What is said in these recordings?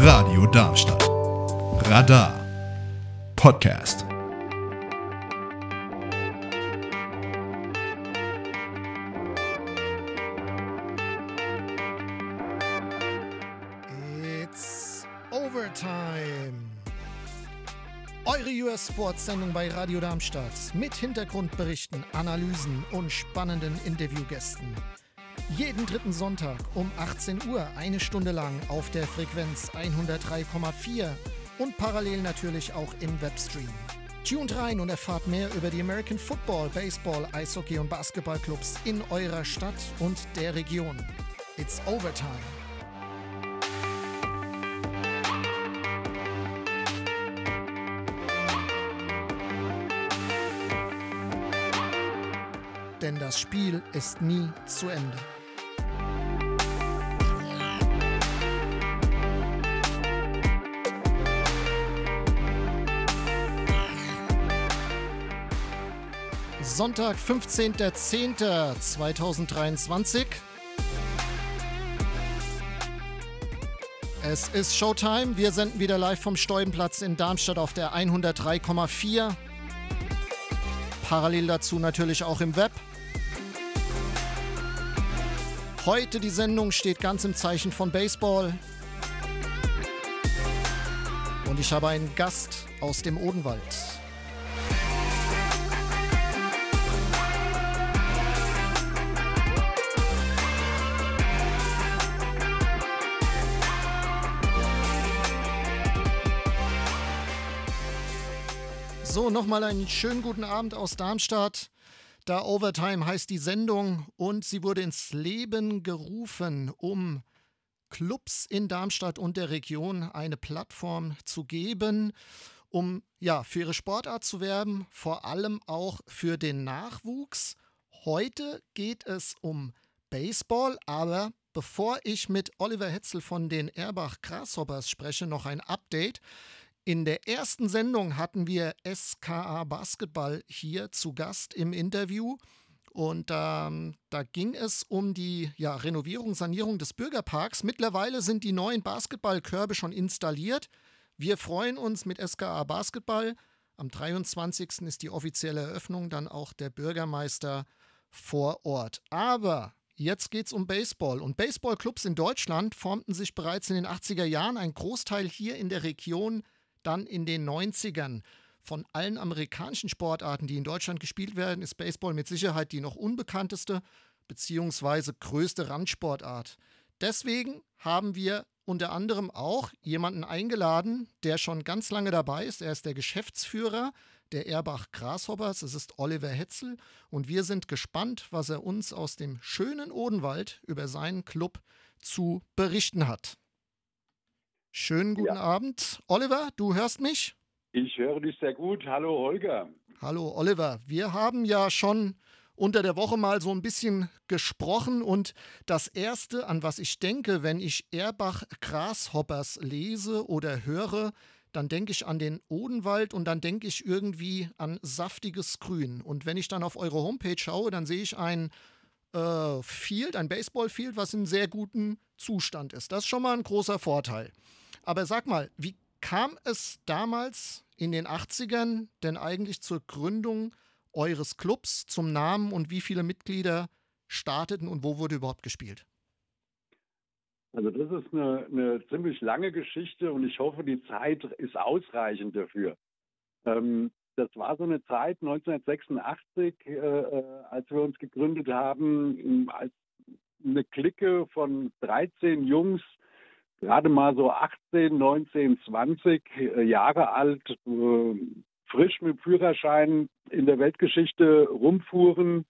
Radio Darmstadt. Radar. Podcast. It's Overtime. Eure US Sports Sendung bei Radio Darmstadt mit Hintergrundberichten, Analysen und spannenden Interviewgästen. Jeden dritten Sonntag um 18 Uhr eine Stunde lang auf der Frequenz 103,4 und parallel natürlich auch im Webstream. Tuned rein und erfahrt mehr über die American Football, Baseball, Eishockey und Basketballclubs in eurer Stadt und der Region. It's Overtime. Denn das Spiel ist nie zu Ende. Sonntag, 15.10.2023. Es ist Showtime. Wir senden wieder live vom Steubenplatz in Darmstadt auf der 103,4. Parallel dazu natürlich auch im Web. Heute die Sendung steht ganz im Zeichen von Baseball. Und ich habe einen Gast aus dem Odenwald. Nochmal einen schönen guten Abend aus Darmstadt. Da Overtime heißt die Sendung und sie wurde ins Leben gerufen, um Clubs in Darmstadt und der Region eine Plattform zu geben, um ja für ihre Sportart zu werben, vor allem auch für den Nachwuchs. Heute geht es um Baseball, aber bevor ich mit Oliver Hetzel von den Erbach Grasshoppers spreche, noch ein Update. In der ersten Sendung hatten wir SKA Basketball hier zu Gast im Interview. Und ähm, da ging es um die ja, Renovierung, Sanierung des Bürgerparks. Mittlerweile sind die neuen Basketballkörbe schon installiert. Wir freuen uns mit SKA Basketball. Am 23. ist die offizielle Eröffnung, dann auch der Bürgermeister vor Ort. Aber jetzt geht es um Baseball. Und Baseballclubs in Deutschland formten sich bereits in den 80er Jahren. Ein Großteil hier in der Region dann in den 90ern. Von allen amerikanischen Sportarten, die in Deutschland gespielt werden, ist Baseball mit Sicherheit die noch unbekannteste bzw. größte Randsportart. Deswegen haben wir unter anderem auch jemanden eingeladen, der schon ganz lange dabei ist. Er ist der Geschäftsführer der Erbach Grasshoppers. Es ist Oliver Hetzel und wir sind gespannt, was er uns aus dem schönen Odenwald über seinen Club zu berichten hat. Schönen guten ja. Abend. Oliver, du hörst mich? Ich höre dich sehr gut. Hallo Holger. Hallo Oliver. Wir haben ja schon unter der Woche mal so ein bisschen gesprochen und das Erste, an was ich denke, wenn ich Erbach Grasshoppers lese oder höre, dann denke ich an den Odenwald und dann denke ich irgendwie an saftiges Grün. Und wenn ich dann auf eure Homepage schaue, dann sehe ich ein äh, Field, ein Baseballfield, was in sehr gutem Zustand ist. Das ist schon mal ein großer Vorteil. Aber sag mal, wie kam es damals in den 80ern denn eigentlich zur Gründung eures Clubs, zum Namen und wie viele Mitglieder starteten und wo wurde überhaupt gespielt? Also das ist eine, eine ziemlich lange Geschichte und ich hoffe, die Zeit ist ausreichend dafür. Ähm, das war so eine Zeit 1986, äh, äh, als wir uns gegründet haben, als eine Clique von 13 Jungs gerade mal so 18, 19, 20 Jahre alt, äh, frisch mit Führerschein in der Weltgeschichte rumfuhren.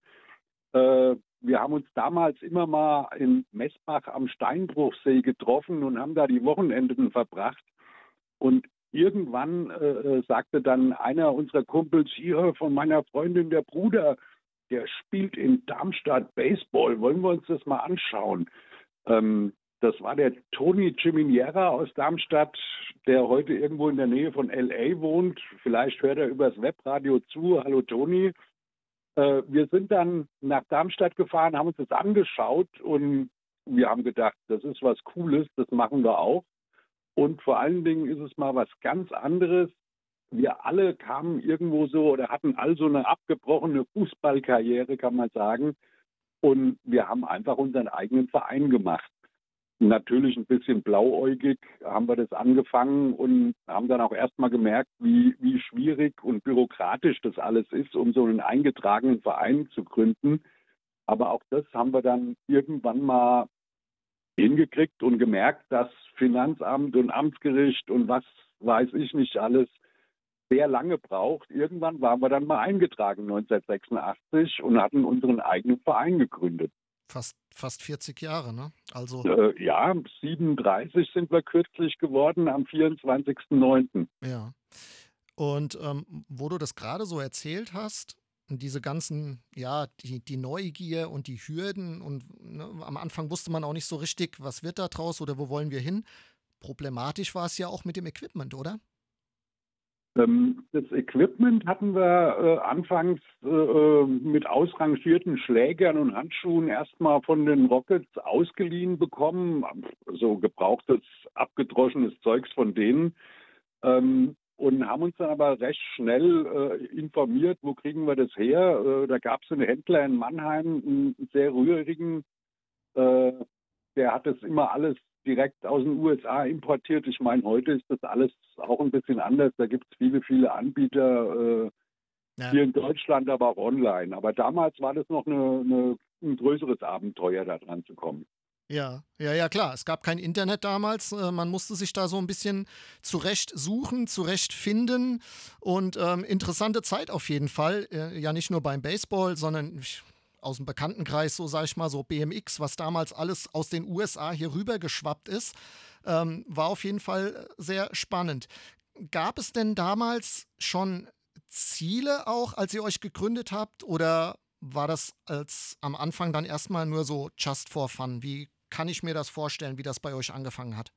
Äh, wir haben uns damals immer mal in Messbach am Steinbruchsee getroffen und haben da die Wochenenden verbracht. Und irgendwann äh, sagte dann einer unserer Kumpels hier von meiner Freundin, der Bruder, der spielt in Darmstadt Baseball. Wollen wir uns das mal anschauen? Ähm, das war der Toni Ciminiera aus Darmstadt, der heute irgendwo in der Nähe von LA wohnt. Vielleicht hört er übers Webradio zu. Hallo Toni. Äh, wir sind dann nach Darmstadt gefahren, haben uns das angeschaut und wir haben gedacht, das ist was Cooles, das machen wir auch. und vor allen Dingen ist es mal was ganz anderes. Wir alle kamen irgendwo so oder hatten also eine abgebrochene Fußballkarriere, kann man sagen. Und wir haben einfach unseren eigenen Verein gemacht. Natürlich ein bisschen blauäugig haben wir das angefangen und haben dann auch erstmal gemerkt, wie, wie schwierig und bürokratisch das alles ist, um so einen eingetragenen Verein zu gründen. Aber auch das haben wir dann irgendwann mal hingekriegt und gemerkt, dass Finanzamt und Amtsgericht und was weiß ich nicht alles sehr lange braucht. Irgendwann waren wir dann mal eingetragen 1986 und hatten unseren eigenen Verein gegründet. Fast, fast 40 Jahre, ne? Also äh, ja, 37 sind wir kürzlich geworden am 24.09. Ja. Und ähm, wo du das gerade so erzählt hast, diese ganzen, ja, die, die Neugier und die Hürden und ne, am Anfang wusste man auch nicht so richtig, was wird da draus oder wo wollen wir hin. Problematisch war es ja auch mit dem Equipment, oder? Ähm, das Equipment hatten wir äh, anfangs äh, äh, mit ausrangierten Schlägern und Handschuhen erstmal von den Rockets ausgeliehen bekommen, so gebrauchtes, abgedroschenes Zeugs von denen. Ähm, und haben uns dann aber recht schnell äh, informiert, wo kriegen wir das her. Äh, da gab es einen Händler in Mannheim, einen sehr rührigen, äh, der hat das immer alles direkt aus den USA importiert. Ich meine, heute ist das alles auch ein bisschen anders. Da gibt es viele, viele Anbieter äh, ja. hier in Deutschland, aber auch online. Aber damals war das noch eine, eine, ein größeres Abenteuer, da dran zu kommen. Ja, ja, ja, klar. Es gab kein Internet damals. Äh, man musste sich da so ein bisschen zurecht suchen, zurecht finden. Und ähm, interessante Zeit auf jeden Fall. Äh, ja, nicht nur beim Baseball, sondern aus dem Bekanntenkreis, so sage ich mal, so BMX, was damals alles aus den USA hier rüber geschwappt ist. Ähm, war auf jeden Fall sehr spannend. Gab es denn damals schon Ziele auch, als ihr euch gegründet habt? Oder war das als am Anfang dann erstmal nur so just for fun? Wie kann ich mir das vorstellen, wie das bei euch angefangen hat?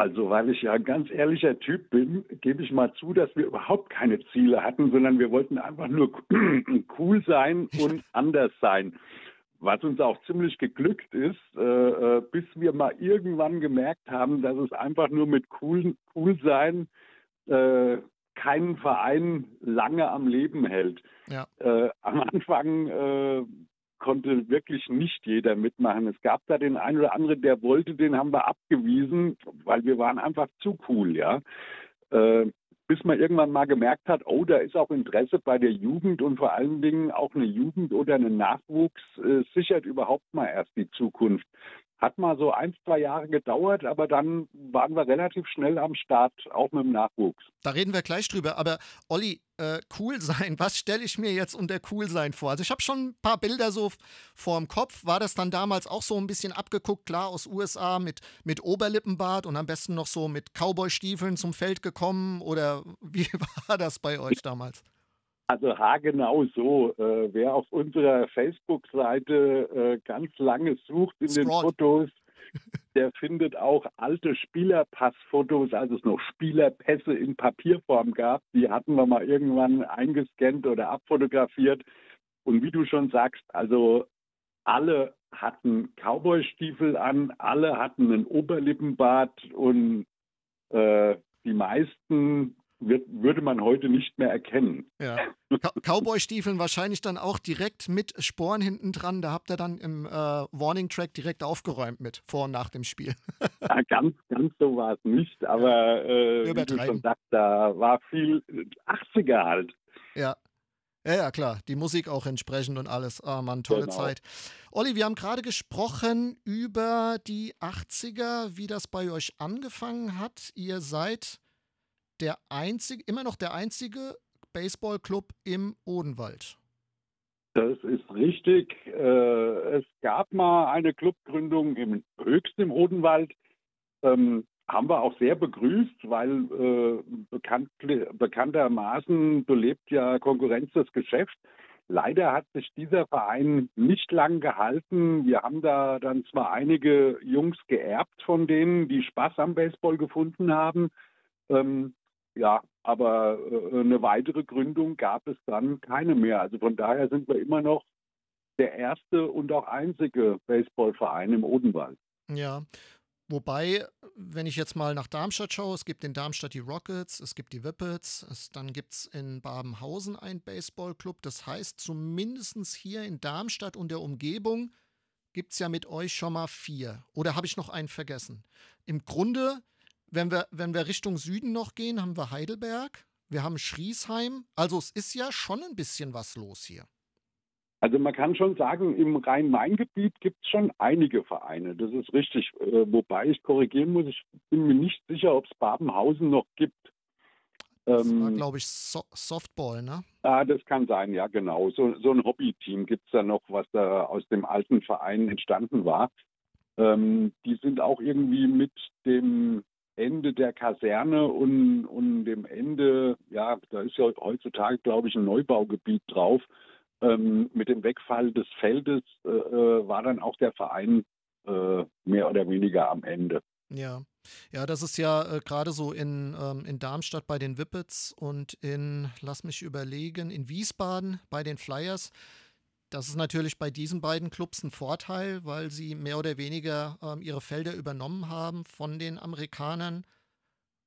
Also, weil ich ja ein ganz ehrlicher Typ bin, gebe ich mal zu, dass wir überhaupt keine Ziele hatten, sondern wir wollten einfach nur cool sein und anders sein. Was uns auch ziemlich geglückt ist, äh, äh, bis wir mal irgendwann gemerkt haben, dass es einfach nur mit cool, cool sein äh, keinen Verein lange am Leben hält. Ja. Äh, am Anfang äh, konnte wirklich nicht jeder mitmachen. Es gab da den einen oder anderen, der wollte, den haben wir abgewiesen, weil wir waren einfach zu cool, ja. Äh, bis man irgendwann mal gemerkt hat, oh, da ist auch Interesse bei der Jugend und vor allen Dingen auch eine Jugend oder ein Nachwuchs äh, sichert überhaupt mal erst die Zukunft. Hat mal so ein, zwei Jahre gedauert, aber dann waren wir relativ schnell am Start, auch mit dem Nachwuchs. Da reden wir gleich drüber. Aber Olli, äh, cool sein, was stelle ich mir jetzt unter cool sein vor? Also ich habe schon ein paar Bilder so vor dem Kopf. War das dann damals auch so ein bisschen abgeguckt, klar aus USA mit, mit Oberlippenbart und am besten noch so mit Cowboy-Stiefeln zum Feld gekommen? Oder wie war das bei euch damals? Also haargenau so. Äh, wer auf unserer Facebook-Seite äh, ganz lange sucht in Scroll. den Fotos, der findet auch alte Spielerpassfotos, als es noch Spielerpässe in Papierform gab. Die hatten wir mal irgendwann eingescannt oder abfotografiert. Und wie du schon sagst, also alle hatten Cowboystiefel an, alle hatten einen Oberlippenbart und äh, die meisten wird, würde man heute nicht mehr erkennen. Ja. Cowboy-Stiefeln wahrscheinlich dann auch direkt mit Sporen hinten dran. Da habt ihr dann im äh, Warning-Track direkt aufgeräumt mit, vor und nach dem Spiel. ja, ganz, ganz so war es nicht, aber äh, wie du schon sagst, da war viel 80er halt. Ja. Ja, ja, klar. Die Musik auch entsprechend und alles. Ah, Mann, tolle genau. Zeit. Olli, wir haben gerade gesprochen über die 80er, wie das bei euch angefangen hat. Ihr seid der einzige, immer noch der einzige Baseballclub im Odenwald. Das ist richtig. Äh, es gab mal eine Clubgründung im höchsten im Odenwald. Ähm, haben wir auch sehr begrüßt, weil äh, bekannt, bekanntermaßen belebt ja Konkurrenz das Geschäft. Leider hat sich dieser Verein nicht lang gehalten. Wir haben da dann zwar einige Jungs geerbt von denen, die Spaß am Baseball gefunden haben. Ähm, ja, aber äh, eine weitere Gründung gab es dann keine mehr. Also von daher sind wir immer noch der erste und auch einzige Baseballverein im Odenwald. Ja, Wobei wenn ich jetzt mal nach Darmstadt schaue, es gibt in Darmstadt die Rockets, es gibt die Whippets, es, dann gibt es in Babenhausen einen Baseballclub. Das heißt, zumindest hier in Darmstadt und der Umgebung gibt es ja mit euch schon mal vier. Oder habe ich noch einen vergessen? Im Grunde, wenn wir, wenn wir Richtung Süden noch gehen, haben wir Heidelberg, wir haben Schriesheim. Also es ist ja schon ein bisschen was los hier. Also man kann schon sagen, im Rhein-Main-Gebiet gibt es schon einige Vereine. Das ist richtig. Äh, wobei ich korrigieren muss, ich bin mir nicht sicher, ob es Babenhausen noch gibt. Das war, ähm, glaube ich, so Softball, ne? Ah, das kann sein, ja, genau. So, so ein Hobbyteam gibt es da noch, was da aus dem alten Verein entstanden war. Ähm, die sind auch irgendwie mit dem Ende der Kaserne und, und dem Ende, ja, da ist ja heutzutage, glaube ich, ein Neubaugebiet drauf. Ähm, mit dem Wegfall des Feldes äh, äh, war dann auch der Verein äh, mehr oder weniger am Ende. Ja, ja, das ist ja äh, gerade so in, ähm, in Darmstadt bei den Whippets und in, lass mich überlegen, in Wiesbaden bei den Flyers. Das ist natürlich bei diesen beiden Clubs ein Vorteil, weil sie mehr oder weniger ähm, ihre Felder übernommen haben von den Amerikanern.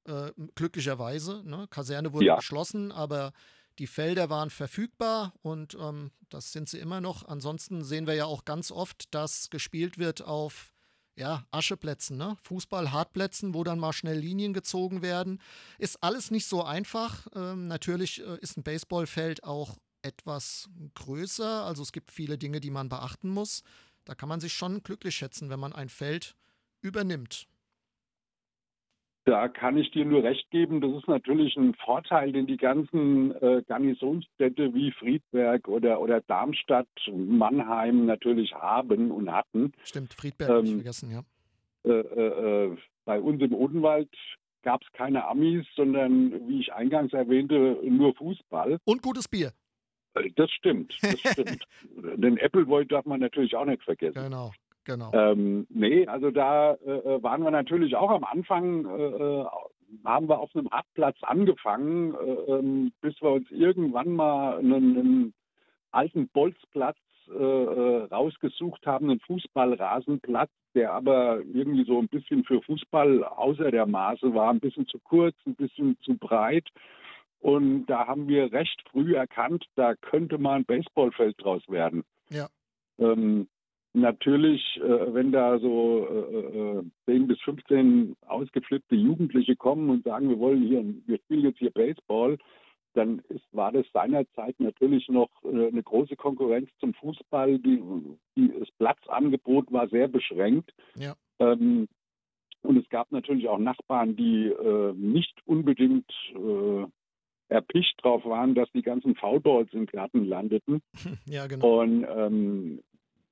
Äh, glücklicherweise. Ne? Kaserne wurde ja. geschlossen, aber die Felder waren verfügbar und ähm, das sind sie immer noch. Ansonsten sehen wir ja auch ganz oft, dass gespielt wird auf ja, Ascheplätzen, ne? Fußball-Hartplätzen, wo dann mal schnell Linien gezogen werden. Ist alles nicht so einfach. Ähm, natürlich äh, ist ein Baseballfeld auch etwas größer. Also es gibt viele Dinge, die man beachten muss. Da kann man sich schon glücklich schätzen, wenn man ein Feld übernimmt. Da kann ich dir nur recht geben. Das ist natürlich ein Vorteil, den die ganzen äh, Garnisonsstädte wie Friedberg oder, oder Darmstadt, Mannheim natürlich haben und hatten. Stimmt, Friedberg ähm, habe ich vergessen, ja. Äh, äh, äh, bei uns im Odenwald gab es keine Amis, sondern, wie ich eingangs erwähnte, nur Fußball. Und gutes Bier. Äh, das stimmt, das stimmt. Den Appleboy darf man natürlich auch nicht vergessen. Genau, genau. Ähm, nee, also da äh, äh, waren wir natürlich auch am Anfang, äh, äh haben wir auf einem Hartplatz angefangen, äh, ähm, bis wir uns irgendwann mal einen, einen alten Bolzplatz rausgesucht haben, einen Fußballrasenplatz, der aber irgendwie so ein bisschen für Fußball außer der Maße war, ein bisschen zu kurz, ein bisschen zu breit. Und da haben wir recht früh erkannt, da könnte mal ein Baseballfeld draus werden. Ja. Ähm, natürlich, äh, wenn da so äh, 10 äh, bis 15 ausgeflippte Jugendliche kommen und sagen, wir wollen hier, wir spielen jetzt hier Baseball, dann ist, war das seinerzeit natürlich noch äh, eine große Konkurrenz zum Fußball. Die, die, das Platzangebot war sehr beschränkt. Ja. Ähm, und es gab natürlich auch Nachbarn, die äh, nicht unbedingt äh, erpicht drauf waren, dass die ganzen Foulballs im Garten landeten. Ja, genau. Und ähm,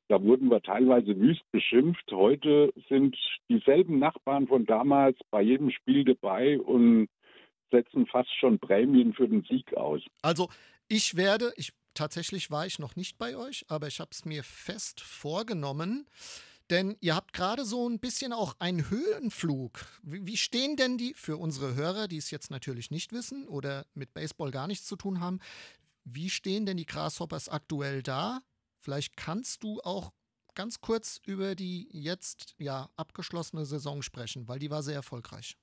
da wurden wir teilweise wüst beschimpft. Heute sind dieselben Nachbarn von damals bei jedem Spiel dabei und setzen fast schon Prämien für den Sieg aus. Also ich werde, ich tatsächlich war ich noch nicht bei euch, aber ich habe es mir fest vorgenommen, denn ihr habt gerade so ein bisschen auch einen Höhenflug. Wie stehen denn die, für unsere Hörer, die es jetzt natürlich nicht wissen oder mit Baseball gar nichts zu tun haben, wie stehen denn die Grasshoppers aktuell da? Vielleicht kannst du auch ganz kurz über die jetzt ja abgeschlossene Saison sprechen, weil die war sehr erfolgreich.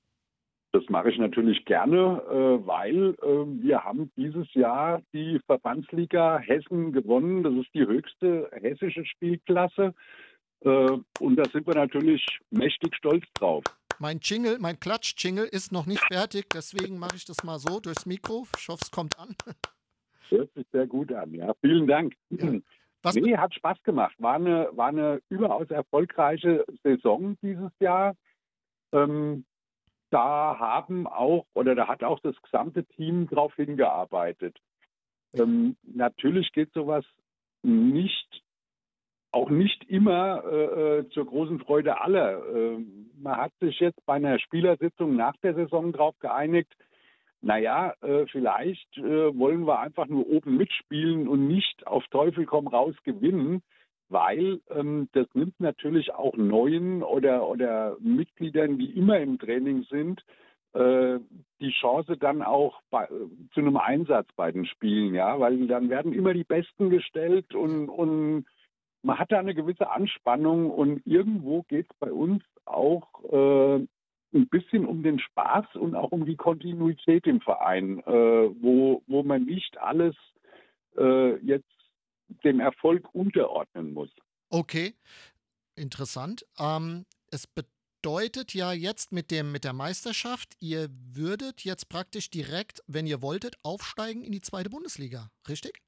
Das mache ich natürlich gerne, äh, weil äh, wir haben dieses Jahr die Verbandsliga Hessen gewonnen. Das ist die höchste hessische Spielklasse. Äh, und da sind wir natürlich mächtig stolz drauf. Mein Jingle, mein Klatsch-Jingle ist noch nicht fertig, deswegen mache ich das mal so durchs Mikro. Ich hoffe, es kommt an. Hört sich sehr gut an, ja. Vielen Dank. Ja. Was nee, hat Spaß gemacht. War eine, war eine überaus erfolgreiche Saison dieses Jahr. Ähm, da haben auch, oder da hat auch das gesamte Team drauf hingearbeitet. Ähm, natürlich geht sowas nicht auch nicht immer äh, äh, zur großen Freude aller. Äh, man hat sich jetzt bei einer Spielersitzung nach der Saison darauf geeinigt, naja, äh, vielleicht äh, wollen wir einfach nur oben mitspielen und nicht auf Teufel komm raus gewinnen, weil ähm, das nimmt natürlich auch neuen oder, oder Mitgliedern, die immer im Training sind, äh, die Chance dann auch bei, zu einem Einsatz bei den Spielen, ja, weil dann werden immer die Besten gestellt und, und man hat da eine gewisse Anspannung und irgendwo geht es bei uns auch äh, ein bisschen um den Spaß und auch um die Kontinuität im Verein, äh, wo, wo man nicht alles äh, jetzt dem Erfolg unterordnen muss. Okay, interessant. Ähm, es bedeutet ja jetzt mit, dem, mit der Meisterschaft, ihr würdet jetzt praktisch direkt, wenn ihr wolltet, aufsteigen in die zweite Bundesliga, richtig?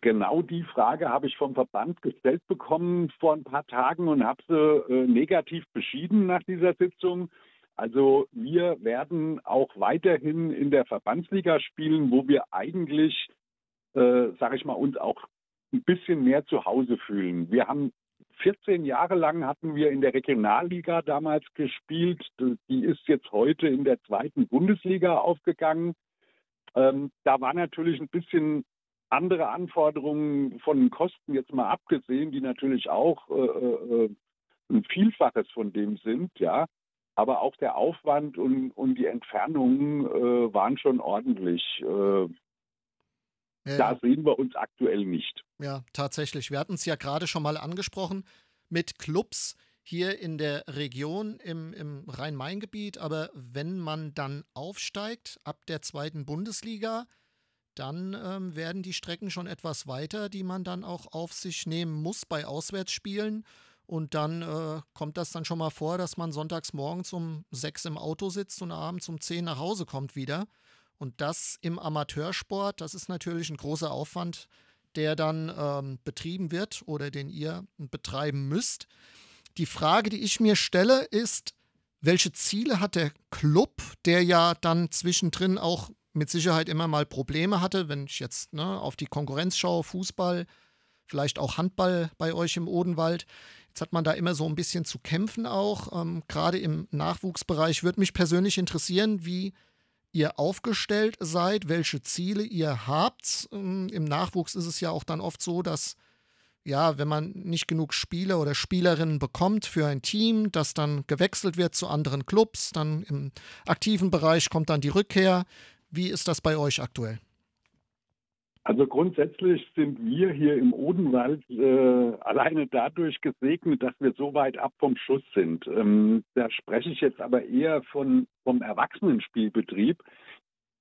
Genau die Frage habe ich vom Verband gestellt bekommen vor ein paar Tagen und habe sie äh, negativ beschieden nach dieser Sitzung. Also wir werden auch weiterhin in der Verbandsliga spielen, wo wir eigentlich, äh, sage ich mal, uns auch ein bisschen mehr zu Hause fühlen. Wir haben 14 Jahre lang hatten wir in der Regionalliga damals gespielt. Die ist jetzt heute in der zweiten Bundesliga aufgegangen. Ähm, da war natürlich ein bisschen andere Anforderungen von den Kosten jetzt mal abgesehen, die natürlich auch äh, äh, ein Vielfaches von dem sind, ja. Aber auch der Aufwand und, und die Entfernungen äh, waren schon ordentlich. Äh, ja. Da sehen wir uns aktuell nicht. Ja, tatsächlich. Wir hatten es ja gerade schon mal angesprochen mit Clubs hier in der Region im, im Rhein-Main-Gebiet. Aber wenn man dann aufsteigt ab der zweiten Bundesliga, dann ähm, werden die Strecken schon etwas weiter, die man dann auch auf sich nehmen muss bei Auswärtsspielen. Und dann äh, kommt das dann schon mal vor, dass man sonntags morgens um sechs im Auto sitzt und abends um zehn nach Hause kommt wieder. Und das im Amateursport, das ist natürlich ein großer Aufwand, der dann ähm, betrieben wird oder den ihr betreiben müsst. Die Frage, die ich mir stelle, ist, welche Ziele hat der Club, der ja dann zwischendrin auch mit Sicherheit immer mal Probleme hatte, wenn ich jetzt ne, auf die Konkurrenz schaue, Fußball, vielleicht auch Handball bei euch im Odenwald. Jetzt hat man da immer so ein bisschen zu kämpfen auch. Ähm, Gerade im Nachwuchsbereich würde mich persönlich interessieren, wie ihr aufgestellt seid, welche Ziele ihr habt. Ähm, Im Nachwuchs ist es ja auch dann oft so, dass ja, wenn man nicht genug Spieler oder Spielerinnen bekommt für ein Team, dass dann gewechselt wird zu anderen Clubs, dann im aktiven Bereich kommt dann die Rückkehr. Wie ist das bei euch aktuell? Also grundsätzlich sind wir hier im Odenwald äh, alleine dadurch gesegnet, dass wir so weit ab vom Schuss sind. Ähm, da spreche ich jetzt aber eher von, vom Erwachsenenspielbetrieb.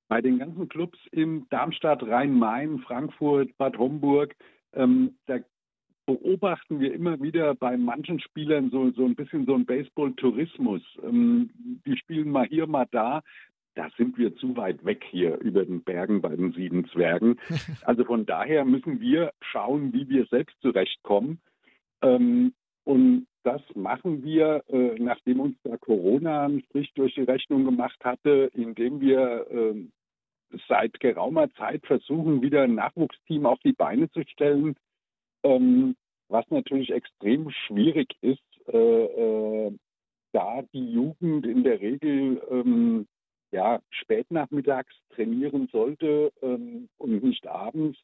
Bei den ganzen Clubs in Darmstadt, Rhein-Main, Frankfurt, Bad Homburg, ähm, da beobachten wir immer wieder bei manchen Spielern so, so ein bisschen so ein Baseball-Tourismus. Ähm, die spielen mal hier, mal da da sind wir zu weit weg hier über den Bergen bei den sieben Zwergen. Also von daher müssen wir schauen, wie wir selbst zurechtkommen. Ähm, und das machen wir, äh, nachdem uns da Corona einen Strich durch die Rechnung gemacht hatte, indem wir äh, seit geraumer Zeit versuchen, wieder ein Nachwuchsteam auf die Beine zu stellen, ähm, was natürlich extrem schwierig ist, äh, äh da die Jugend in der Regel ähm, ja, spätnachmittags trainieren sollte ähm, und nicht abends.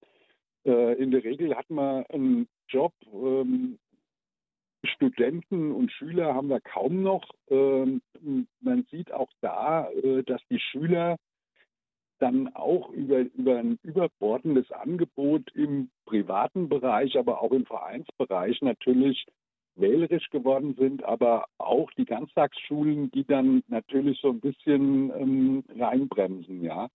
Äh, in der Regel hat man einen Job. Ähm, Studenten und Schüler haben wir kaum noch. Ähm, man sieht auch da, äh, dass die Schüler dann auch über, über ein überbordendes Angebot im privaten Bereich, aber auch im Vereinsbereich natürlich wählerisch geworden sind, aber auch die Ganztagsschulen, die dann natürlich so ein bisschen ähm, reinbremsen, ja.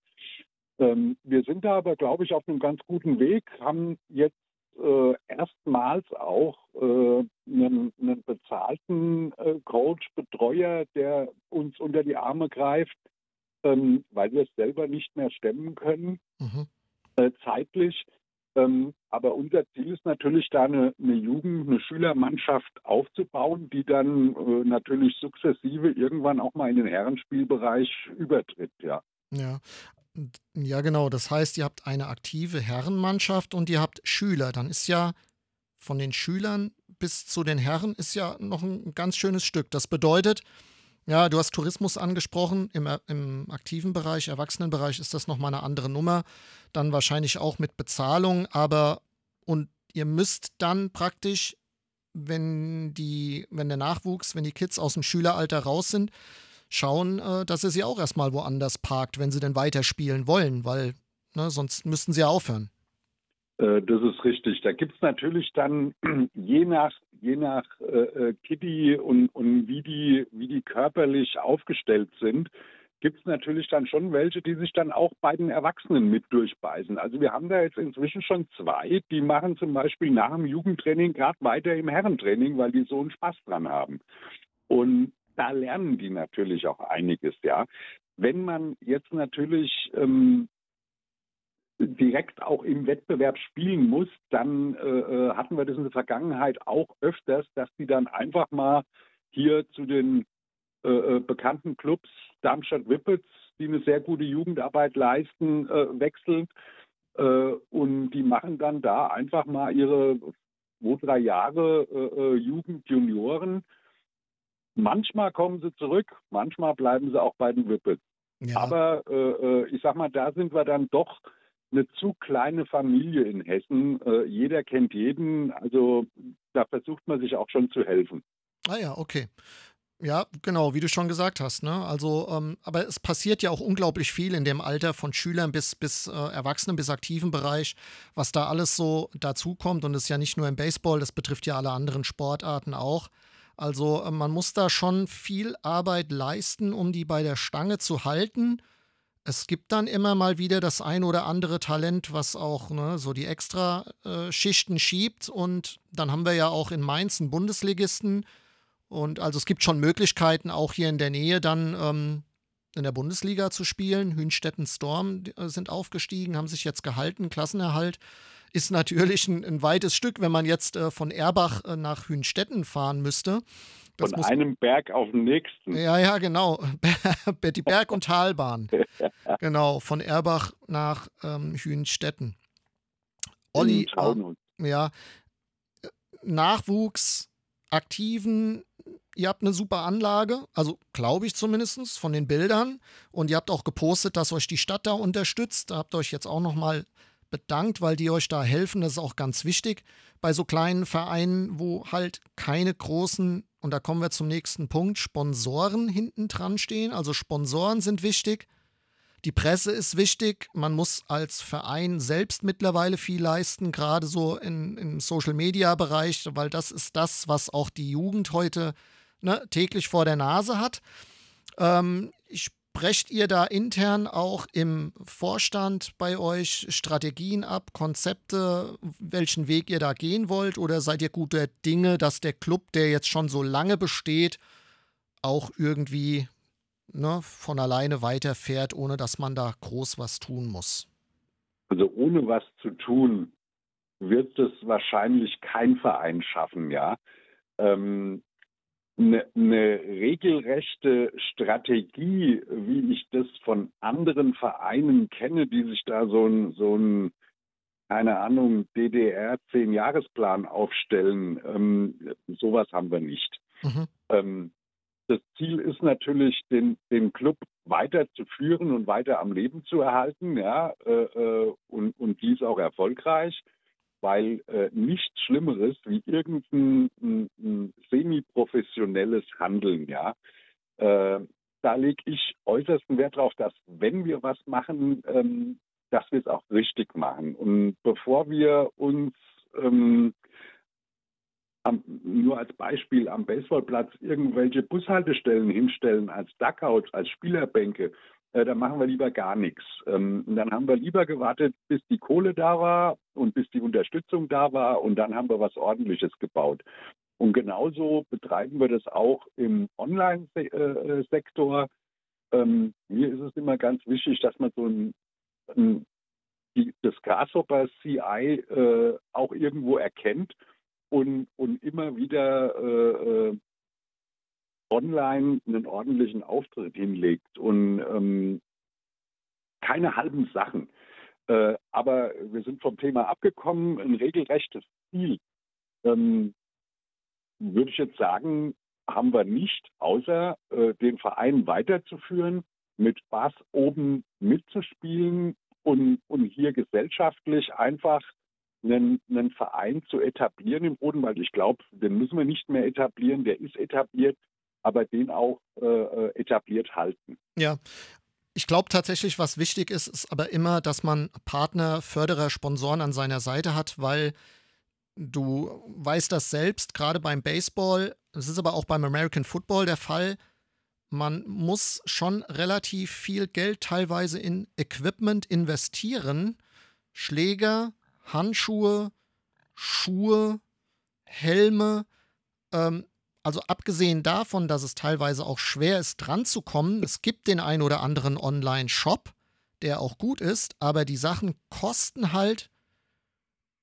Ähm, wir sind da aber, glaube ich, auf einem ganz guten Weg, haben jetzt äh, erstmals auch äh, einen, einen, bezahlten äh, Coach, Betreuer, der uns unter die Arme greift, ähm, weil wir es selber nicht mehr stemmen können, mhm. Zeitlich. Ähm, aber unser Ziel ist natürlich, da eine, eine, Jugend-, eine Schülermannschaft aufzubauen, die dann äh, natürlich sukzessive irgendwann auch mal in den Herrenspielbereich übertritt, ja. Ja. Ja, genau. Das heißt, ihr habt eine aktive Herrenmannschaft und ihr habt Schüler. Dann ist ja von den Schülern bis zu den Herren ist ja noch ein ganz schönes Stück. Das bedeutet, ja, du hast Tourismus angesprochen. Im, Im, aktiven Bereich, Erwachsenenbereich ist das nochmal eine andere Nummer. Dann wahrscheinlich auch mit Bezahlung, aber und ihr müsst dann praktisch, wenn die, wenn der Nachwuchs, wenn die Kids aus dem Schüleralter raus sind, schauen, äh, dass ihr sie auch erstmal woanders parkt, wenn sie denn weiterspielen wollen, weil ne, sonst müssten sie ja aufhören. Äh, das ist richtig. Da gibt es natürlich dann je nach, je nach äh, äh, Kitty und, und wie, die, wie die körperlich aufgestellt sind, gibt es natürlich dann schon welche, die sich dann auch bei den Erwachsenen mit durchbeißen. Also wir haben da jetzt inzwischen schon zwei, die machen zum Beispiel nach dem Jugendtraining gerade weiter im Herrentraining, weil die so einen Spaß dran haben. Und da lernen die natürlich auch einiges, ja. Wenn man jetzt natürlich ähm, direkt auch im Wettbewerb spielen muss, dann äh, äh, hatten wir das in der Vergangenheit auch öfters, dass die dann einfach mal hier zu den äh, äh bekannten Clubs Darmstadt Whippets, die eine sehr gute Jugendarbeit leisten, äh, wechseln. Äh, und die machen dann da einfach mal ihre zwei, drei Jahre Jugend, Junioren. Manchmal kommen sie zurück, manchmal bleiben sie auch bei den Whippets. Ja. Aber ich sag mal, da sind wir dann doch eine zu kleine Familie in Hessen. Äh, jeder kennt jeden. Also da versucht man sich auch schon zu helfen. Ah ja, okay. Ja, genau, wie du schon gesagt hast. Ne? Also, ähm, aber es passiert ja auch unglaublich viel in dem Alter von Schülern bis, bis äh, Erwachsenen, bis aktiven Bereich, was da alles so dazukommt. Und es ist ja nicht nur im Baseball, das betrifft ja alle anderen Sportarten auch. Also, äh, man muss da schon viel Arbeit leisten, um die bei der Stange zu halten es gibt dann immer mal wieder das ein oder andere Talent, was auch ne, so die extra äh, schiebt. Und dann haben wir ja auch in Mainz einen Bundesligisten. Und also es gibt schon Möglichkeiten, auch hier in der Nähe dann ähm, in der Bundesliga zu spielen. Hünstetten Storm äh, sind aufgestiegen, haben sich jetzt gehalten. Klassenerhalt ist natürlich ein, ein weites Stück, wenn man jetzt äh, von Erbach äh, nach Hünstetten fahren müsste. Das Von einem Berg auf den nächsten. Ja, ja, genau. Die Berg- und Talbahn. genau, von Erbach nach ähm, Hühnstetten. Olli, ja, Nachwuchs, Aktiven, ihr habt eine super Anlage, also glaube ich zumindest von den Bildern. Und ihr habt auch gepostet, dass euch die Stadt da unterstützt. Da habt ihr euch jetzt auch nochmal bedankt, weil die euch da helfen. Das ist auch ganz wichtig bei so kleinen Vereinen, wo halt keine großen und da kommen wir zum nächsten Punkt, Sponsoren hinten dran stehen. Also Sponsoren sind wichtig. Die Presse ist wichtig. Man muss als Verein selbst mittlerweile viel leisten, gerade so in, im Social-Media-Bereich, weil das ist das, was auch die Jugend heute ne, täglich vor der Nase hat. Ähm, ich Brecht ihr da intern auch im Vorstand bei euch Strategien ab, Konzepte, welchen Weg ihr da gehen wollt? Oder seid ihr guter Dinge, dass der Club, der jetzt schon so lange besteht, auch irgendwie ne, von alleine weiterfährt, ohne dass man da groß was tun muss? Also ohne was zu tun, wird es wahrscheinlich kein Verein schaffen, ja. Ähm, eine, eine regelrechte Strategie, wie ich das von anderen Vereinen kenne, die sich da so ein, so ein keine Ahnung, DDR-Zehn-Jahresplan aufstellen. Ähm, sowas haben wir nicht. Mhm. Ähm, das Ziel ist natürlich, den, den Club weiter zu führen und weiter am Leben zu erhalten, ja, äh, äh und, und dies auch erfolgreich weil äh, nichts Schlimmeres wie irgendein semi-professionelles Handeln, ja. Äh, da lege ich äußersten Wert darauf, dass wenn wir was machen, ähm, dass wir es auch richtig machen. Und bevor wir uns ähm, am, nur als Beispiel am Baseballplatz irgendwelche Bushaltestellen hinstellen als Duckouts, als Spielerbänke, äh, dann machen wir lieber gar nichts. Ähm, dann haben wir lieber gewartet, bis die Kohle da war und bis die Unterstützung da war und dann haben wir was Ordentliches gebaut. Und genauso betreiben wir das auch im Online-Sektor. Ähm, mir ist es immer ganz wichtig, dass man so ein, ein die, das Grasshopper CI äh, auch irgendwo erkennt und, und immer wieder äh, äh online einen ordentlichen Auftritt hinlegt und ähm, keine halben Sachen. Äh, aber wir sind vom Thema abgekommen, ein regelrechtes Ziel. Ähm, würde ich jetzt sagen, haben wir nicht, außer äh, den Verein weiterzuführen, mit Bass oben mitzuspielen und, und hier gesellschaftlich einfach einen, einen Verein zu etablieren im Boden, weil ich glaube, den müssen wir nicht mehr etablieren, der ist etabliert aber den auch äh, äh, etabliert halten. Ja, Ich glaube tatsächlich, was wichtig ist, ist aber immer, dass man Partner, Förderer, Sponsoren an seiner Seite hat, weil du weißt das selbst, gerade beim Baseball, es ist aber auch beim American Football der Fall, man muss schon relativ viel Geld teilweise in Equipment investieren. Schläger, Handschuhe, Schuhe, Helme. Ähm, also abgesehen davon, dass es teilweise auch schwer ist, dran zu kommen, es gibt den ein oder anderen Online-Shop, der auch gut ist, aber die Sachen kosten halt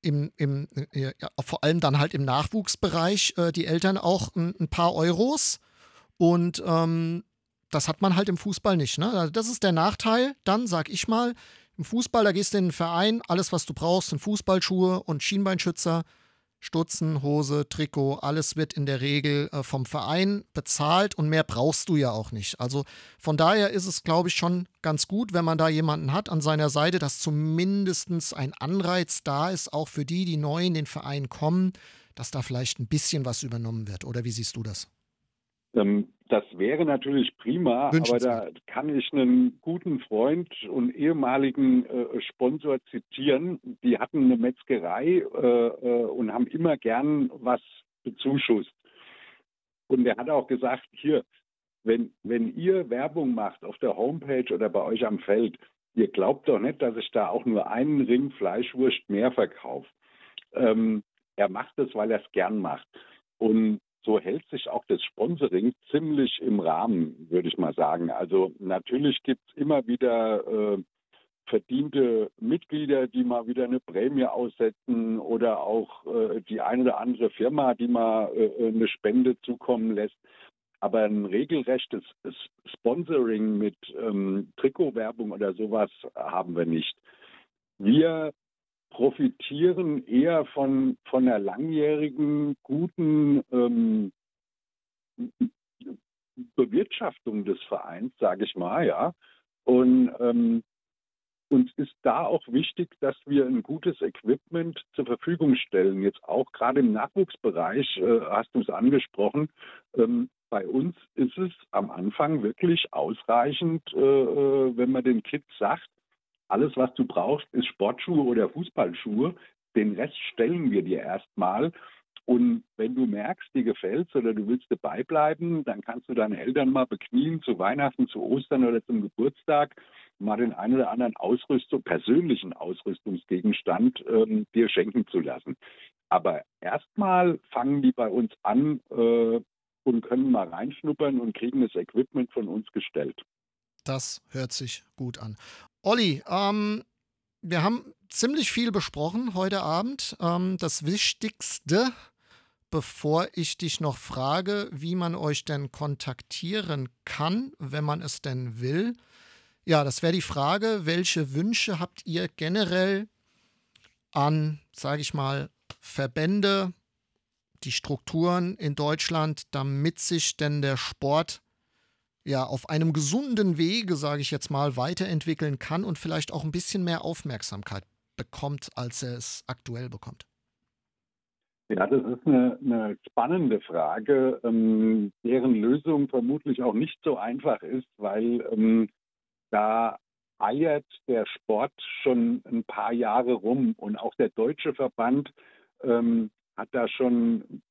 im, im ja, vor allem dann halt im Nachwuchsbereich äh, die Eltern auch ein, ein paar Euros. Und ähm, das hat man halt im Fußball nicht. Ne? Also das ist der Nachteil. Dann sag ich mal, im Fußball, da gehst du in den Verein, alles, was du brauchst, sind Fußballschuhe und Schienbeinschützer. Stutzen, Hose, Trikot, alles wird in der Regel äh, vom Verein bezahlt und mehr brauchst du ja auch nicht. Also von daher ist es, glaube ich, schon ganz gut, wenn man da jemanden hat an seiner Seite, dass zumindest ein Anreiz da ist, auch für die, die neu in den Verein kommen, dass da vielleicht ein bisschen was übernommen wird. Oder wie siehst du das? Ähm, das wäre natürlich prima, aber da kann ich einen guten Freund und ehemaligen äh, Sponsor zitieren. Die hatten eine Metzgerei äh, äh, und haben immer gern was bezuschusst. Und der hat auch gesagt, hier, wenn, wenn ihr Werbung macht auf der Homepage oder bei euch am Feld, ihr glaubt doch nicht, dass ich da auch nur einen Ring Fleischwurst mehr verkaufe. Ähm, er macht es, weil er es gern macht. Und so hält sich auch das Sponsoring ziemlich im Rahmen, würde ich mal sagen. Also natürlich gibt es immer wieder äh, verdiente Mitglieder, die mal wieder eine Prämie aussetzen oder auch äh, die eine oder andere Firma, die mal äh, eine Spende zukommen lässt. Aber ein regelrechtes Sponsoring mit ähm, Trikotwerbung oder sowas haben wir nicht. Wir profitieren eher von, von einer langjährigen, guten ähm, Bewirtschaftung des Vereins, sage ich mal, ja. Und ähm, uns ist da auch wichtig, dass wir ein gutes Equipment zur Verfügung stellen. Jetzt auch gerade im Nachwuchsbereich, äh, hast du es angesprochen. Ähm, bei uns ist es am Anfang wirklich ausreichend, äh, äh wenn man den Kids sagt, alles, was du brauchst, ist Sportschuhe oder Fußballschuhe. Den Rest stellen wir dir erstmal. Und wenn du merkst, dir gefällt's oder du willst dabei bleiben, dann kannst du deine Eltern mal beknien zu Weihnachten, zu Ostern oder zum Geburtstag, mal den einen oder anderen Ausrüstung, persönlichen Ausrüstungsgegenstand ähm, dir schenken zu lassen. Aber erstmal fangen die bei uns an äh, und können mal reinschnuppern und kriegen das Equipment von uns gestellt. Das hört sich gut an. Olli, ähm, wir haben ziemlich viel besprochen heute Abend. Ähm, das Wichtigste, bevor ich dich noch frage, wie man euch denn kontaktieren kann, wenn man es denn will. Ja, das wäre die Frage, welche Wünsche habt ihr generell an, sage ich mal, Verbände, die Strukturen in Deutschland, damit sich denn der Sport ja auf einem gesunden Wege, sage ich jetzt mal, weiterentwickeln kann und vielleicht auch ein bisschen mehr Aufmerksamkeit bekommt, als er es aktuell bekommt? Ja, das ist eine, eine spannende Frage, ähm, deren Lösung vermutlich auch nicht so einfach ist, weil ähm, da eiert der Sport schon ein paar Jahre rum und auch der deutsche Verband ähm, hat da schon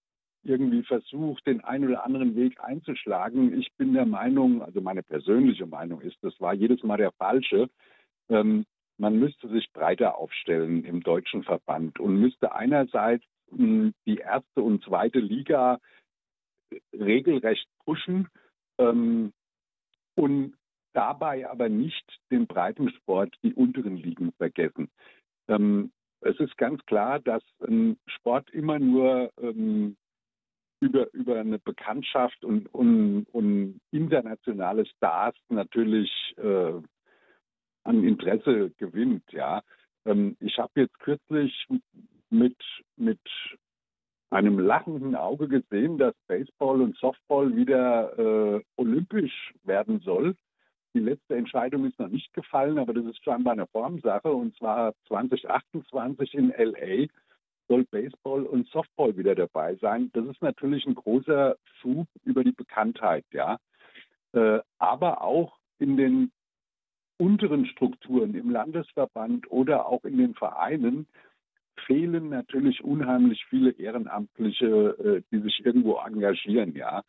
irgendwie versucht, den einen oder anderen Weg einzuschlagen. Ich bin der Meinung, also meine persönliche Meinung ist, das war jedes Mal der falsche. Ähm, man müsste sich breiter aufstellen im deutschen Verband und müsste einerseits mh, hm, die erste und zweite Liga regelrecht pushen ähm, und dabei aber nicht den Breitensport, die unteren Ligen vergessen. Ähm, es ist ganz klar, dass ein Sport immer nur ähm, über, über eine Bekanntschaft und, und, und internationale Stars natürlich äh, an Interesse gewinnt. Ja, ähm, ich habe jetzt kürzlich mit mit einem lachenden Auge gesehen, dass Baseball und Softball wieder äh, olympisch werden soll. Die letzte Entscheidung ist noch nicht gefallen, aber das ist scheinbar eine Formsache und zwar 2028 in LA soll Baseball und Softball wieder dabei sein. Das ist natürlich ein großer Schub über die Bekanntheit, ja. Äh, aber auch in den unteren Strukturen im Landesverband oder auch in den Vereinen fehlen natürlich unheimlich viele Ehrenamtliche, äh, die sich irgendwo engagieren. Ja,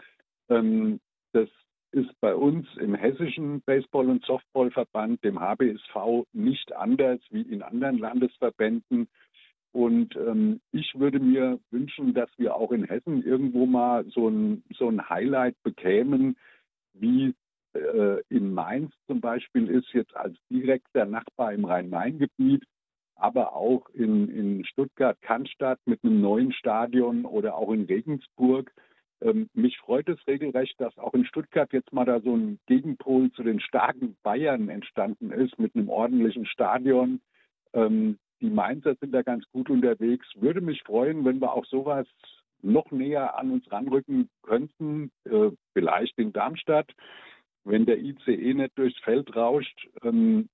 ähm, das ist bei uns im hessischen Baseball- und Softballverband, dem HBSV, nicht anders wie in anderen Landesverbänden. Und ähm, ich würde mir wünschen, dass wir auch in Hessen irgendwo mal so ein, so ein Highlight bekämen, wie äh, in Mainz zum Beispiel ist, jetzt als direkter Nachbar im Rhein-Main-Gebiet, aber auch in, in Stuttgart-Cannstatt mit einem neuen Stadion oder auch in Regensburg. Ähm, mich freut es regelrecht, dass auch in Stuttgart jetzt mal da so ein Gegenpol zu den starken Bayern entstanden ist mit einem ordentlichen Stadion. Ähm, die Mainzer sind da ganz gut unterwegs. Würde mich freuen, wenn wir auch sowas noch näher an uns ranrücken könnten, äh, vielleicht in Darmstadt, wenn der ICE nicht durchs Feld rauscht. Ähm,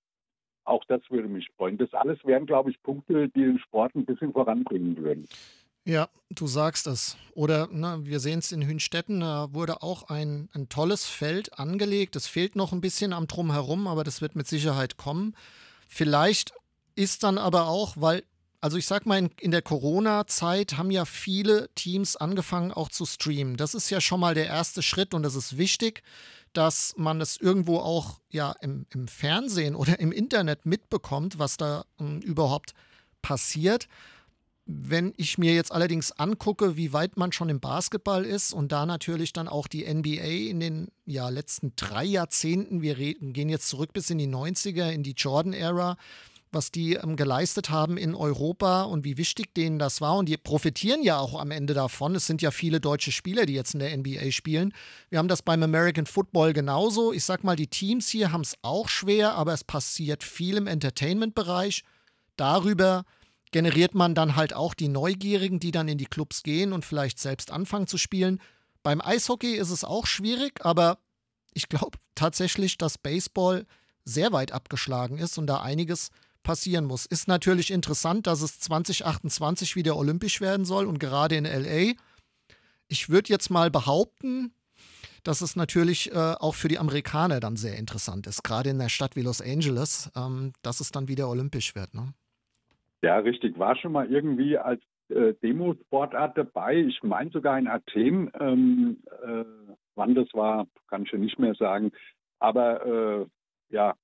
auch das würde mich freuen. Das alles wären, glaube ich, Punkte, die den Sport ein bisschen voranbringen würden. Ja, du sagst es. Oder ne, wir sehen es in Hünstetten, da wurde auch ein, ein tolles Feld angelegt. Es fehlt noch ein bisschen am Drumherum, aber das wird mit Sicherheit kommen. Vielleicht ist dann aber auch, weil, also ich sag mal, in, in der Corona-Zeit haben ja viele Teams angefangen auch zu streamen. Das ist ja schon mal der erste Schritt und das ist wichtig dass man es irgendwo auch ja im, im Fernsehen oder im Internet mitbekommt, was da ähm, überhaupt passiert. Wenn ich mir jetzt allerdings angucke, wie weit man schon im Basketball ist und da natürlich dann auch die NBA in den ja, letzten drei Jahrzehnten, wir reden, gehen jetzt zurück bis in die 90er, in die Jordan-Ära, was die ähm, geleistet haben in Europa und wie wichtig denen das war. Und die profitieren ja auch am Ende davon. Es sind ja viele deutsche Spieler, die jetzt in der NBA spielen. Wir haben das beim American Football genauso. Ich sag mal, die Teams hier haben es auch schwer, aber es passiert viel im Entertainment-Bereich. Darüber generiert man dann halt auch die Neugierigen, die dann in die Clubs gehen und vielleicht selbst anfangen zu spielen. Beim Eishockey ist es auch schwierig, aber ich glaube tatsächlich, dass Baseball sehr weit abgeschlagen ist und da einiges passieren muss. Ist natürlich interessant, dass es 2028 wieder olympisch werden soll und gerade in LA. Ich würde jetzt mal behaupten, dass es natürlich äh, auch für die Amerikaner dann sehr interessant ist, gerade in einer Stadt wie Los Angeles, ähm, dass es dann wieder olympisch wird. Ne? Ja, richtig. War schon mal irgendwie als äh, Demosportart dabei. Ich meine sogar in Athen. Ähm, äh, wann das war, kann ich ja nicht mehr sagen. Aber äh, ja,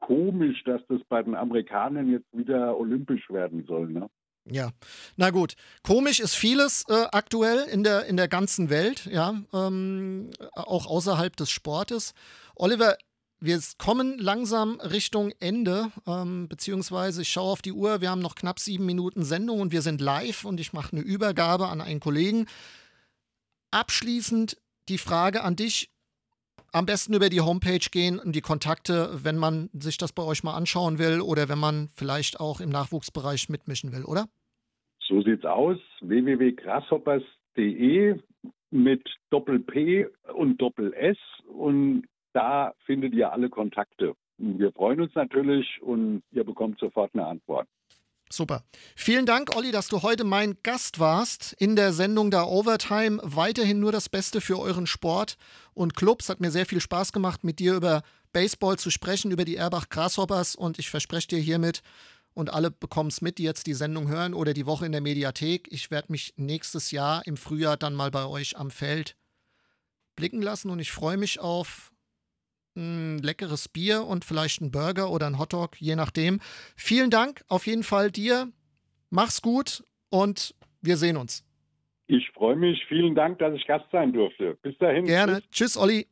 komisch, dass das bei den Amerikanern jetzt wieder olympisch werden soll. Ne? Ja, na gut. Komisch ist vieles äh, aktuell in der, in der ganzen Welt, ja, ähm, auch außerhalb des Sportes. Oliver, wir kommen langsam Richtung Ende, ähm, beziehungsweise ich schaue auf die Uhr, wir haben noch knapp sieben Minuten Sendung und wir sind live und ich mache eine Übergabe an einen Kollegen. Abschließend die Frage an dich, am besten über die Homepage gehen und die Kontakte, wenn man sich das bei euch mal anschauen will oder wenn man vielleicht auch im Nachwuchsbereich mitmischen will, oder? So sieht's aus. www.grasshoppers.de mit Doppel P und Doppel S und da findet ihr alle Kontakte. Wir freuen uns natürlich und ihr bekommt sofort eine Antwort. Super. Vielen Dank, Olli, dass du heute mein Gast warst in der Sendung der Overtime. Weiterhin nur das Beste für euren Sport und Clubs. Hat mir sehr viel Spaß gemacht, mit dir über Baseball zu sprechen, über die Erbach Grasshoppers. Und ich verspreche dir hiermit, und alle bekommen es mit, die jetzt die Sendung hören oder die Woche in der Mediathek. Ich werde mich nächstes Jahr im Frühjahr dann mal bei euch am Feld blicken lassen und ich freue mich auf ein leckeres Bier und vielleicht ein Burger oder ein Hotdog, je nachdem. Vielen Dank auf jeden Fall dir. Mach's gut und wir sehen uns. Ich freue mich. Vielen Dank, dass ich Gast sein durfte. Bis dahin. Gerne. Tschüss, Olli.